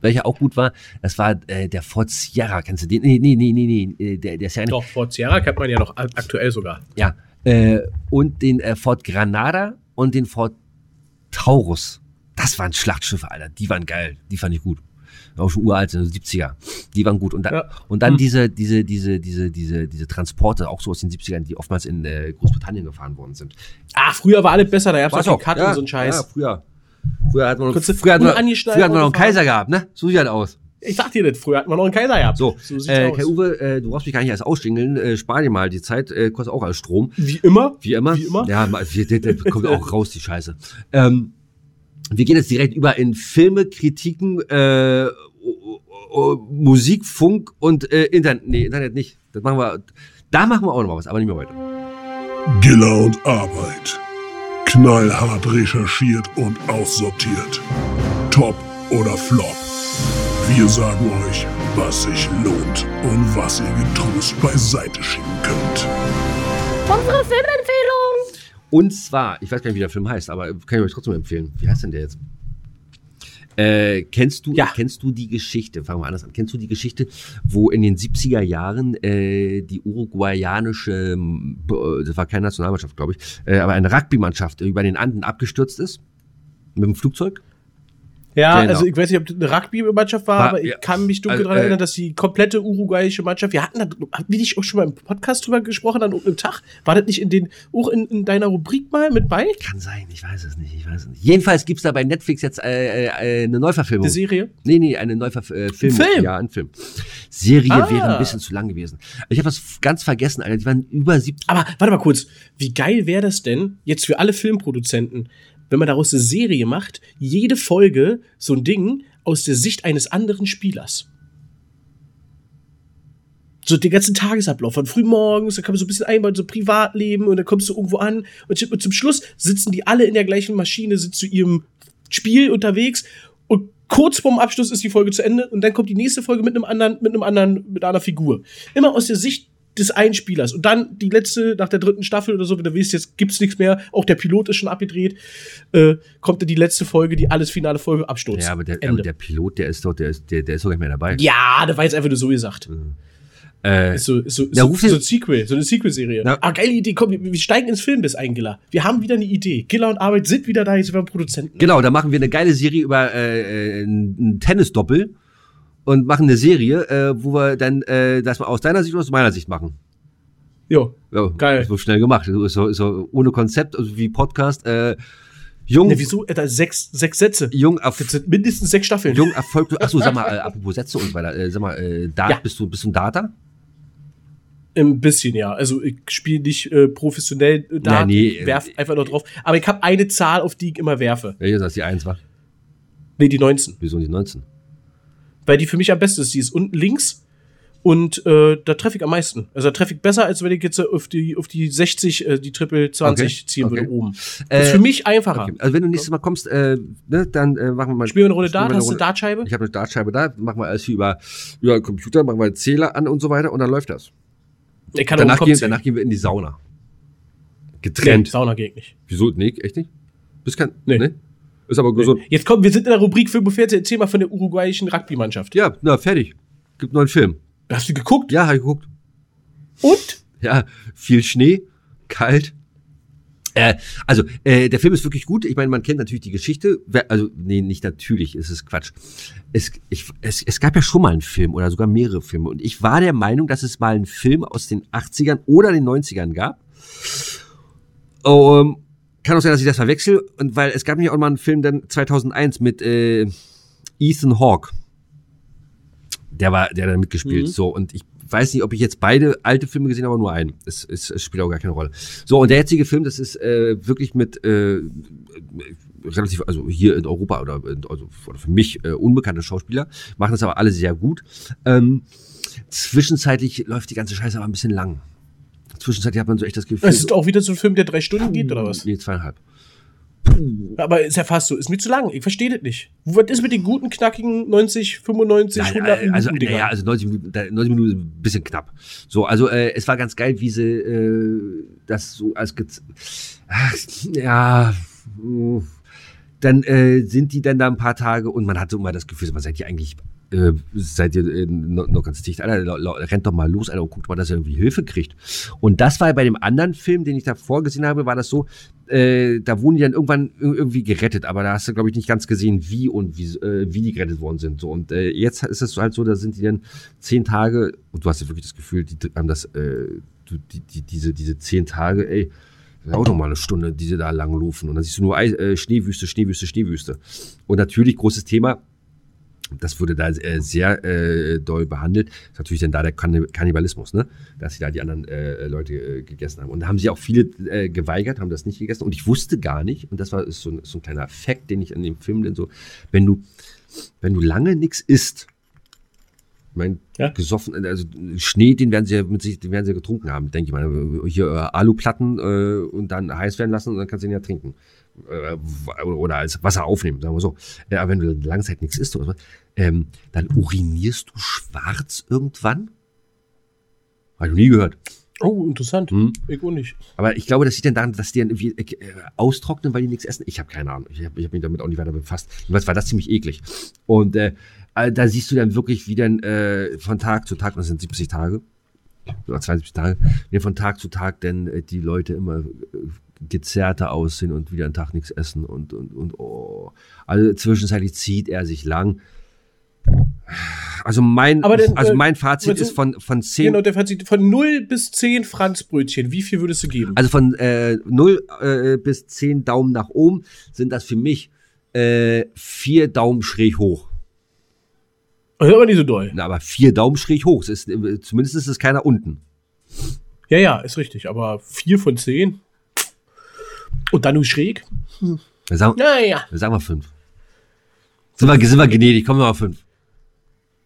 welcher auch gut war, das war äh, der Ford Sierra. Kennst du den? Nee, nee, nee, nee, nee. äh, Der, der ist ja Doch, Ford Sierra kennt man ja noch ak- aktuell sogar. Ja. Äh, und den äh, Ford Granada und den Ford Taurus. Das waren Schlachtschiffe, Alter. Die waren geil. Die fand ich gut. Auch schon uralt, sind 70er. Die waren gut. Und dann, Ja. und dann Hm. diese, diese, diese, diese, diese, diese Transporte, auch so aus den 70ern, die oftmals in äh, Großbritannien gefahren worden sind. Ah, früher war alles besser, da War's noch auch. Cut ja, und so ein Scheiß. Ja, früher. Früher hat man noch, Kurze früher hat man, früher hat man noch einen. Kaiser gehabt, ne? So sieht halt aus. Ich sag dir das, früher hatten wir noch einen Kaiser gehabt. So, so äh, aus. Herr Uwe, äh, du brauchst mich gar nicht erst ausschingeln. Äh, spar dir mal die Zeit, äh, kostet auch alles Strom. Wie immer. Wie immer. Wie immer. Ja, der kommt auch raus, die Scheiße. Ähm, wir gehen jetzt direkt über in Filme, Kritiken, äh, Musik, Funk und äh, Internet. Nee, Internet nicht. Das machen wir. Da machen wir auch noch mal was, aber nicht mehr heute. Giller und Arbeit. Knallhart recherchiert und aussortiert. Top oder Flop. Wir sagen euch, was sich lohnt und was ihr getrost beiseite schieben könnt. Unsere Filmempfehlung. Und zwar, ich weiß gar nicht, wie der Film heißt, aber kann ich euch trotzdem empfehlen. Wie heißt denn der jetzt? Äh, kennst du, Ja. kennst du die Geschichte, fangen wir anders an, kennst du die Geschichte, wo in den 70er Jahren äh, die uruguayanische, das war keine Nationalmannschaft, glaube ich, äh, aber eine Rugby-Mannschaft über den Anden abgestürzt ist? Mit dem Flugzeug? Ja, Genau. also ich weiß nicht, ob das eine Rugby-Mannschaft war, War- aber ich ja. kann mich dunkel Also, daran äh, erinnern, dass die komplette uruguayische Mannschaft, wir hatten da, haben wir nicht auch schon mal im Podcast drüber gesprochen an irgendeinem Tag? War das nicht in den, auch in, in deiner Rubrik mal mit bei? Kann sein, ich weiß es nicht, ich weiß es nicht. Jedenfalls gibt's da bei Netflix jetzt äh, äh, eine Neuverfilmung. Die Serie? Nee, nee, eine Neuverfilmung. Äh, Film. Film? Ja, ein Film. Serie Ah. wäre ein bisschen zu lang gewesen. Ich habe was ganz vergessen, Alter. Die waren über 70. Aber warte mal kurz, wie geil wäre das denn, jetzt für alle Filmproduzenten, wenn man daraus eine Serie macht, jede Folge so ein Ding aus der Sicht eines anderen Spielers. So den ganzen Tagesablauf von frühmorgens, da kann man so ein bisschen einbauen, so Privatleben und dann kommst du irgendwo an und, zum Schluss sitzen die alle in der gleichen Maschine, sind zu ihrem Spiel unterwegs und kurz vorm Abschluss ist die Folge zu Ende und dann kommt die nächste Folge mit einem anderen, mit einem anderen, mit einer Figur. Immer aus der Sicht des einen Spielers. Und dann die letzte, nach der dritten Staffel oder so, wenn du weißt, jetzt gibt's nichts mehr, auch der Pilot ist schon abgedreht, äh, kommt dann die letzte Folge, die alles finale Folge Absturz. Ja, aber der, aber der Pilot, der ist doch, der ist, der, der ist doch nicht mehr dabei. ja, da war jetzt einfach nur so gesagt. Äh, Ist so, ist so, ist Ja, so, so ein Sequel, so eine Sequel-Serie. Ah, geile Idee, komm, wir, wir steigen ins Film bis ein, Giller. Wir haben wieder eine Idee. Giller und Arbeit sind wieder da, jetzt sind wir Produzenten. genau, da machen wir eine geile Serie über äh, äh, ein ein Tennisdoppel und machen eine Serie, äh, wo wir dann äh, das mal aus deiner Sicht oder aus meiner Sicht machen. Jo. Ja, Geil. So schnell gemacht. So, so ohne Konzept, also wie Podcast. Äh, jung, Ne, wieso? Äh, da sechs, sechs Sätze. jung, Das sind mindestens sechs Staffeln. jung Erfolg. Achso, sag mal, *laughs* äh, apropos Sätze und so weiter. Äh, sag mal, äh, da, Ja. bist du bist du ein Data? Ein bisschen, ja. Also ich spiele nicht äh, professionell äh, da, Ja, nee, ich werf einfach nur drauf. Aber ich habe eine Zahl, auf die ich immer werfe. Welche ist die 1 war? Nee, die 19. Wieso die 19? Weil die für mich am besten ist. Die ist unten links und äh, da treffe ich am meisten. Also da treffe ich besser, als wenn ich jetzt auf die, auf die 60, äh, die Triple 20 Okay, ziehen okay. würde oben. Äh, Das ist für mich einfacher. Okay. Also wenn du nächstes Mal kommst, äh, ne, dann äh, machen wir mal. Spielen wir eine Runde Dart? Hast du Runde- Dartscheibe? Ich habe eine Dartscheibe da, machen wir alles hier über, über Computer, machen wir einen Zähler an und so weiter und dann läuft das. Ich kann Danach gehen, danach gehen wir in die Sauna. Nee, Getrennt. Sauna geht nicht. Wieso? Nee, echt nicht? Bist kein. Nee. Nee. Ist aber gesund. Jetzt kommt, wir sind in der Rubrik Film und Fernsehen. Erzähl mal von der uruguayischen Rugby-Mannschaft. Ja, na, fertig. Gibt einen neuen Film. Hast du geguckt? Ja, hab ich geguckt. Und? Ja, viel Schnee, kalt. Äh, also, äh, der Film ist wirklich gut. Ich meine, man kennt natürlich die Geschichte. Also, nee, nicht natürlich, es ist Quatsch. Es, ich, es, es gab ja schon mal einen Film oder sogar mehrere Filme. Und ich war der Meinung, dass es mal einen Film aus den 80ern oder den 90ern gab. Um, kann auch sein, dass ich das verwechsel. Und weil es gab nämlich auch mal einen Film dann 2001 mit äh, Ethan Hawke. Der war, der hat da mitgespielt. Mhm. So, und ich weiß nicht, ob ich jetzt beide alte Filme gesehen habe, aber nur einen. Es, es, es spielt auch gar keine Rolle. So, und der jetzige Film, das ist äh, wirklich mit äh, relativ, also hier in Europa oder, also für mich äh, unbekannte Schauspieler, machen das aber alle sehr gut. Ähm, zwischenzeitlich läuft die ganze Scheiße aber ein bisschen lang. Zwischenzeitlich hat man so echt das Gefühl. Es ist auch wieder so ein Film, der drei Stunden geht, oder was? Nee, zweieinhalb. Aber ist ja fast so, ist mir zu lang. Ich verstehe das nicht. Was ist mit den guten, knackigen 90, 95, Nein, 100 äh, also, Minuten, naja, also 90 Minuten, da- 90 Minuten ist ein bisschen knapp. So, also äh, es war ganz geil, wie sie äh, das so als Ach, ja, mh. dann äh, sind die dann da ein paar Tage und man hatte immer das Gefühl, man seid ihr eigentlich äh, seid ihr äh, noch, noch ganz dicht, Alter, rennt doch mal los, Alter, und guckt mal, dass ihr irgendwie Hilfe kriegt. Und das war bei dem anderen Film, den ich davor gesehen habe, war das so, äh, da wurden die dann irgendwann ir- irgendwie gerettet, aber da hast du, glaube ich, nicht ganz gesehen, wie und wie, äh, wie die gerettet worden sind. So. Und jetzt ist es halt so, da sind die dann zehn Tage, und du hast ja wirklich das Gefühl, die haben das, die, die, diese, diese zehn Tage, ey, auch noch mal eine Stunde, die sie da lang laufen. Und dann siehst du nur äh, Schneewüste, Schneewüste, Schneewüste. Und natürlich, großes Thema, das wurde da äh, sehr äh, doll behandelt. Ist natürlich dann da der Kannib- Kannibalismus, ne? Dass sie da die anderen äh, Leute äh, gegessen haben. Und da haben sie auch viele äh, geweigert, haben das nicht gegessen. Und ich wusste gar nicht, und das war so, ein- so ein kleiner Fakt, den ich an dem Film denn so, wenn du, wenn du lange nichts isst, ich meine, Ja. gesoffen, also Schnee, den werden sie ja mit sich, den werden sie ja getrunken haben, denke ich mal. Hier äh, Aluplatten und dann heiß werden lassen und dann kannst du ihn ja trinken. Äh, oder als Wasser aufnehmen, sagen wir so. Aber wenn du lange Zeit nichts isst oder was, ähm, dann urinierst du schwarz irgendwann? Habe ich noch nie gehört. Oh, interessant. Hm. Ich auch nicht. Aber ich glaube, das liegt dann daran, dass die dann irgendwie äh, austrocknen, weil die nichts essen. Ich habe keine Ahnung. Ich habe hab mich damit auch nicht weiter befasst. Jedenfalls war das ziemlich eklig. Und äh, äh, da siehst du dann wirklich, wie dann äh, von Tag zu Tag, und das sind 70 Tage, oder 72 Tage, wie von Tag zu Tag dann äh, die Leute immer äh, gezerrter aussehen und wieder einen Tag nichts essen und, und, und oh. Also zwischenzeitlich zieht er sich lang. Also mein, dann, also äh, mein Fazit also- ist von, von 10 Genau, der Fazit von 0 bis 10 Franzbrötchen. Wie viel würdest du geben? Also von äh, 0 äh, bis 10 Daumen nach oben sind das für mich äh, vier Daumen schräg hoch. Das ist aber nicht so doll. Na, aber vier Daumen schräg hoch. Es ist, äh, zumindest ist es keiner unten. Ja, ja, ist richtig. Aber 4 von 10. Und dann nur schräg? Sagen, Naja. sagen wir fünf. Sind wir, sind wir gnädig, kommen wir auf fünf.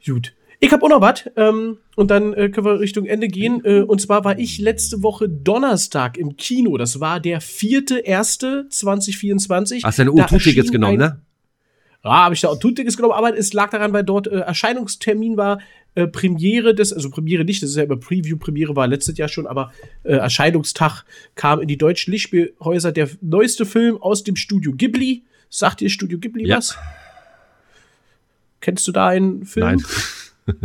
Gut. Ich habe auch noch was. Ähm, und dann äh, können wir Richtung Ende gehen. Äh, und zwar war ich letzte Woche Donnerstag im Kino. Das war der 4.1.2024. Hast du deine Da U-Tickets erschien genommen, ein- ne? Ja, habe ich da auch Tool-Tickets genommen, aber es lag daran, weil dort äh, Erscheinungstermin war, äh, Premiere des, also Premiere nicht, das ist ja immer Preview, Premiere war letztes Jahr schon, aber äh, Erscheinungstag kam in die deutschen Lichtspielhäuser der neueste Film aus dem Studio Ghibli. Sagt ihr Studio Ghibli Ja. was? Kennst du da einen Film? Nein. *laughs*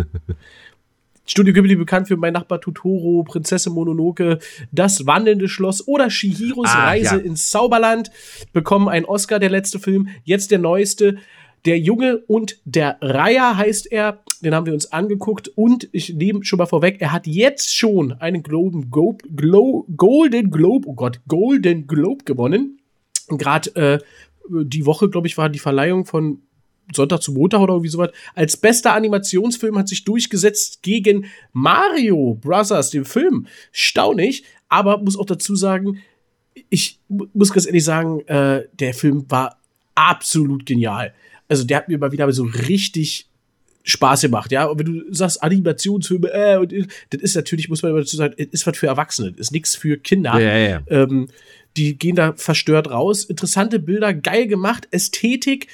Studio Ghibli bekannt für Mein Nachbar Totoro, Prinzessin Mononoke, Das wandelnde Schloss oder Shihiros Ah, Reise ja. ins Zauberland bekommen einen Oscar, der letzte Film. Jetzt der neueste. Der Junge und der Reiher heißt er. Den haben wir uns angeguckt und ich nehme schon mal vorweg, er hat jetzt schon einen Golden Globe, Glo Golden Globe, oh Gott, Golden Globe gewonnen. Gerade äh, die Woche, glaube ich, war die Verleihung von Sonntag zu Montag oder irgendwie sowas. Als bester Animationsfilm hat sich durchgesetzt gegen Mario Brothers, den Film. Staunig, aber muss auch dazu sagen, ich mu- muss ganz ehrlich sagen, äh, der Film war absolut genial. Also der hat mir mal wieder so richtig Spaß gemacht, ja. Und wenn du sagst Animationsfilme, äh, und, äh, das ist natürlich, muss man immer dazu sagen, ist was für Erwachsene, ist nichts für Kinder. Ja, ja. Ähm, die gehen da verstört raus. Interessante Bilder, geil gemacht, Ästhetik,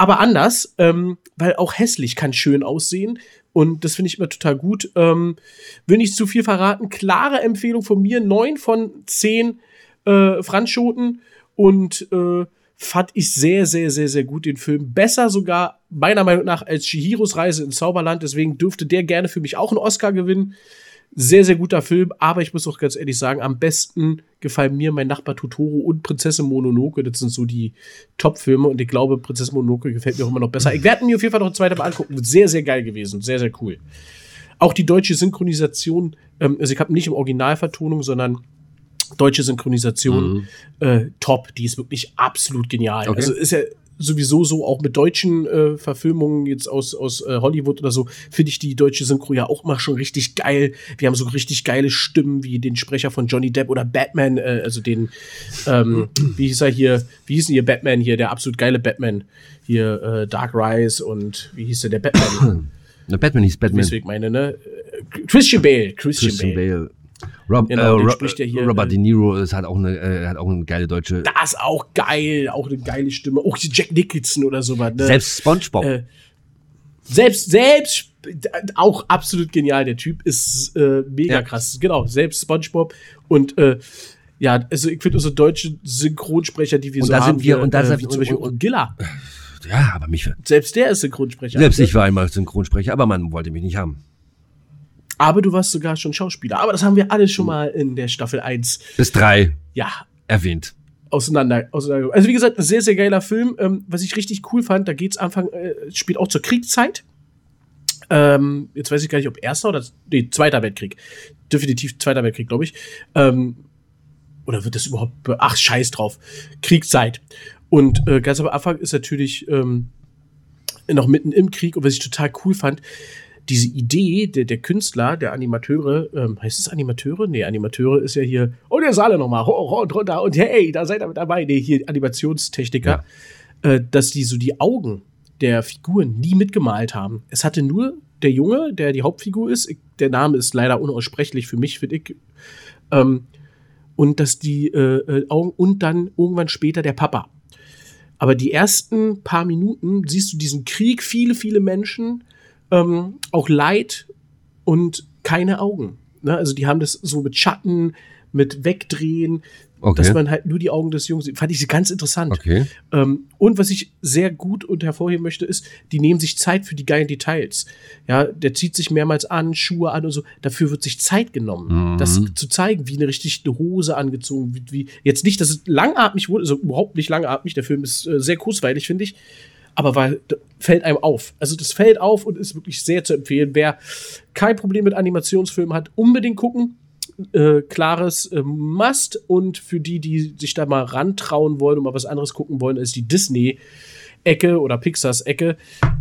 aber anders, ähm, weil auch hässlich kann schön aussehen. Und das finde ich immer total gut. Ähm, will nicht zu viel verraten. Klare Empfehlung von mir. Neun von zehn äh, Franzschoten. Und äh, fand ich sehr, sehr, sehr, sehr gut den Film. Besser sogar, meiner Meinung nach, als Shihiros Reise ins Zauberland. Deswegen dürfte der gerne für mich auch einen Oscar gewinnen. Sehr, sehr guter Film, aber ich muss auch ganz ehrlich sagen, am besten gefallen mir mein Nachbar Totoro und Prinzessin Mononoke. Das sind so die Top-Filme und ich glaube, Prinzessin Mononoke gefällt mir auch immer noch besser. Ich werde mir auf jeden Fall noch ein zweites Mal angucken. Sehr, sehr geil gewesen. Sehr, sehr cool. Auch die deutsche Synchronisation, ähm, also ich habe nicht im Originalvertonung, sondern deutsche Synchronisation äh, top. Die ist wirklich absolut genial. Okay. Also ist ja sowieso so, auch mit deutschen äh, Verfilmungen jetzt aus, aus äh, Hollywood oder so, finde ich die deutsche Synchro ja auch immer schon richtig geil. Wir haben so richtig geile Stimmen wie den Sprecher von Johnny Depp oder Batman, äh, also den, ähm, *clears throat* wie hieß er hier, wie hieß denn hier Batman hier, der absolut geile Batman, hier äh, Dark Rise und wie hieß der, der Batman, *clears throat* Na, Batman hieß Batman. ich meine, ne? Christian Bale, Christian, Christian Bale. Bale. Rob, Genau, den Ro- spricht ja hier, Robert äh, De Niro ist, hat, auch eine, äh, hat auch eine geile deutsche. Das ist auch geil, auch eine geile Stimme. Auch die Jack Nicholson oder sowas. Ne? Selbst SpongeBob. Äh, selbst, selbst, auch absolut genial, der Typ ist äh, mega Ja. krass. Genau, selbst SpongeBob und äh, ja, also ich finde unsere deutschen Synchronsprecher, die wir Und so da haben, sind wir- hier, und da äh, sind- wie zum Beispiel und- und- Gilla. ja, aber mich. Selbst der ist Synchronsprecher. Selbst ich war einmal Synchronsprecher, aber man wollte mich nicht haben. Aber du warst sogar schon Schauspieler. Aber das haben wir alle schon mal in der Staffel 1, Bis drei ja, erwähnt. auseinander, auseinander. Also wie gesagt, ein sehr, sehr geiler Film. Ähm, was ich richtig cool fand, da geht's Anfang, äh, spielt auch zur Kriegszeit. Ähm, jetzt weiß ich gar nicht, ob erster oder nee, zweiter Weltkrieg. Definitiv zweiter Weltkrieg, glaube ich. Ähm, oder wird das überhaupt? be- Ach, scheiß drauf. Kriegszeit. Und äh, ganz am Anfang ist natürlich ähm, noch mitten im Krieg und was ich total cool fand, diese Idee der, der Künstler, der Animateure, ähm, heißt es Animateure? Nee, Animateure ist ja hier, und ihr alle nochmal, hoch, und runter und hey, da seid ihr mit dabei. Nee, hier Animationstechniker, äh, dass die so die Augen der Figuren nie mitgemalt haben. Es hatte nur der Junge, der die Hauptfigur ist, ich, der Name ist leider unaussprechlich für mich, finde ich, ähm, und dass die äh, äh, Augen und dann irgendwann später der Papa. Aber die ersten paar Minuten siehst du diesen Krieg, viele, viele Menschen, ähm, auch Leid und keine Augen. Ne? Also die haben das so mit Schatten, mit Wegdrehen, Okay. dass man halt nur die Augen des Jungs sieht. Fand ich ganz interessant. Okay. Ähm, und was ich sehr gut und hervorheben möchte, ist, die nehmen sich Zeit für die geilen Details. Ja, der zieht sich mehrmals an, Schuhe an und so. Dafür wird sich Zeit genommen, Mhm. das zu zeigen, wie eine richtig eine Hose angezogen wird. Wie, jetzt nicht, dass es langatmig wurde, also überhaupt nicht langatmig. Der Film ist äh, sehr kurzweilig, finde ich. Aber weil, fällt einem auf. Also das fällt auf und ist wirklich sehr zu empfehlen. Wer kein Problem mit Animationsfilmen hat, unbedingt gucken äh, klares äh, Must und für die, die sich da mal rantrauen wollen und mal was anderes gucken wollen, als die Disney-Ecke oder Pixars Ecke,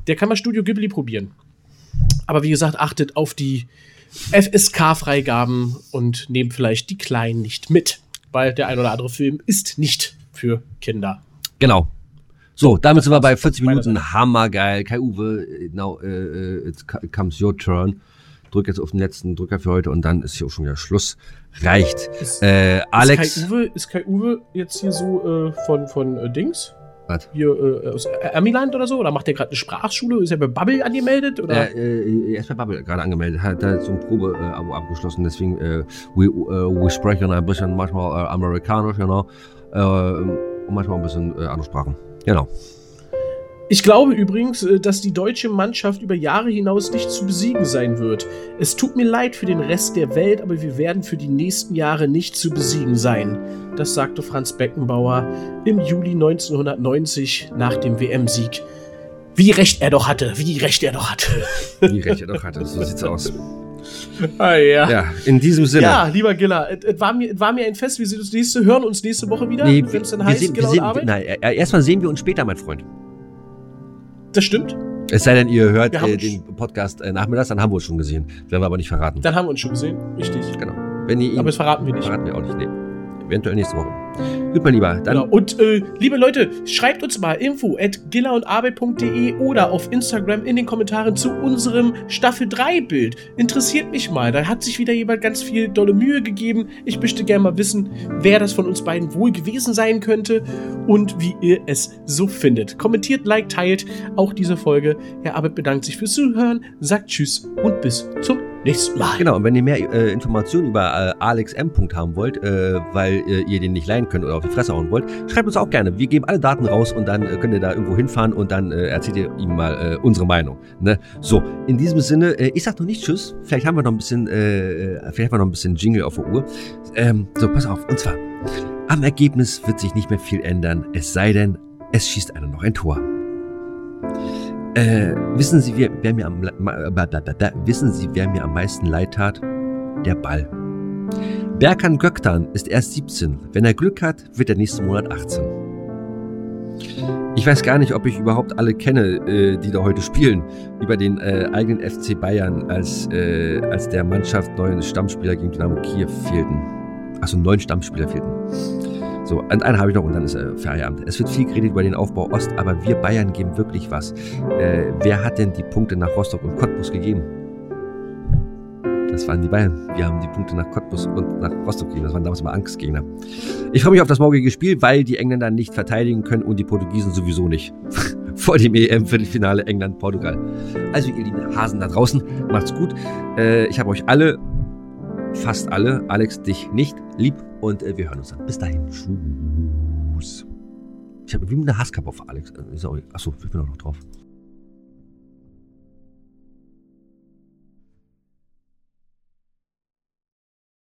der kann mal Studio Ghibli probieren. Aber wie gesagt, achtet auf die FSK-Freigaben und nehmt vielleicht die Kleinen nicht mit, weil der ein oder andere Film ist nicht für Kinder. Genau. So, damit sind wir bei 40 meiner Minuten. Hammergeil. Kai Uwe, now äh, äh, it comes your turn. Drück jetzt auf den letzten Drücker für heute und dann ist hier auch schon wieder Schluss. Reicht. Ist, Äh, Alex. Ist Kai Uwe, ist Kai Uwe jetzt hier so äh, von, von äh, Dings? Was? Hier äh, aus Amiland oder so? Oder macht der gerade eine Sprachschule? Ist er bei Bubble angemeldet? Oder? Äh, äh, er ist bei Bubble gerade angemeldet, hat da so ein Probe-Abo abgeschlossen, deswegen äh, we, äh, we sprechen ein bisschen manchmal äh, amerikanisch, genau, äh, und manchmal ein bisschen äh, andere Sprachen. Genau. Ich glaube übrigens, äh, dass die deutsche Mannschaft über Jahre hinaus nicht zu besiegen sein wird. Es tut mir leid für den Rest der Welt, aber wir werden für die nächsten Jahre nicht zu besiegen sein. Das sagte Franz Beckenbauer im Juli 1990 nach dem WM-Sieg. Wie recht er doch hatte, wie recht er doch hatte. Wie recht er doch hatte, so sieht's aus. Ah, ja. Ja, in diesem Sinne. Ja, lieber Giller, es, war mir, es war mir ein Fest. Wir sehen uns nächste, hören uns nächste Woche wieder, Nee, wenn es dann heißt, sehen, wir Giller sehen, Arbeit. nein, erstmal sehen wir uns später, mein Freund. Das stimmt. Es sei denn, ihr hört äh, den Podcast äh, nachmittags, dann haben wir uns schon gesehen. Werden wir aber nicht verraten. Dann haben wir uns schon gesehen. Richtig. Genau. Wenn ihr ihn Aber das verraten wir nicht. verraten wir auch nicht. Nee. Eventuell nächste Woche. Gut, mein Lieber. Dann Genau. Und äh, liebe Leute, schreibt uns mal info at gillerundarbeit.de oder auf Instagram in den Kommentaren zu unserem Staffel 3 Bild. Interessiert mich mal. Da hat sich wieder jemand ganz viel dolle Mühe gegeben. Ich möchte gerne mal wissen, wer das von uns beiden wohl gewesen sein könnte und wie ihr es so findet. Kommentiert, liked, teilt auch diese Folge. Herr Arbeit bedankt sich fürs Zuhören, sagt Tschüss und bis zum nächsten Mal. Genau, und wenn ihr mehr äh, Informationen über äh, Alex M. haben wollt, äh, weil äh, ihr den nicht leihen könnt oder auf die Fresse hauen wollt, schreibt uns auch gerne. Wir geben alle Daten raus und dann äh, könnt ihr da irgendwo hinfahren und dann äh, erzählt ihr ihm mal unsere Meinung. Ne? So, in diesem Sinne, ich sag noch nicht Tschüss. Vielleicht haben wir noch ein bisschen, vielleicht haben wir noch ein bisschen Jingle auf der Uhr. Ähm, so, pass auf. Und zwar, am Ergebnis wird sich nicht mehr viel ändern, es sei denn, es schießt einer noch ein Tor. Äh, wissen Sie, wer, wer mir am, äh, wissen Sie, wer mir am meisten leid tat? Der Ball. Berkan Göktan ist erst 17. Wenn er Glück hat, wird er nächsten Monat 18. Ich weiß gar nicht, ob ich überhaupt alle kenne, äh, die da heute spielen, über den äh, eigenen FC Bayern, als, als der Mannschaft neuen Stammspieler gegen Dynamo Kiew fehlten. Achso, neun Stammspieler fehlten. So, und einen habe ich noch und dann ist äh, Feierabend. Es wird viel geredet über den Aufbau Ost, aber wir Bayern geben wirklich was. Äh, wer hat denn die Punkte nach Rostock und Cottbus gegeben? Das waren die Bayern. Wir haben die Punkte nach Cottbus und nach Rostock gegeben. Das waren damals immer Angstgegner. Ich freue mich auf das morgige Spiel, weil die Engländer nicht verteidigen können und die Portugiesen sowieso nicht. *laughs* Vor dem EM-Viertelfinale England-Portugal. Also ihr lieben Hasen da draußen, macht's gut. Äh, ich habe euch alle, fast alle, Alex, dich nicht lieb und äh, wir hören uns dann. Bis dahin. Tschüss. Ich habe wie eine Hasskappe auf Alex. Äh, Sorry. Achso, ich bin auch noch drauf.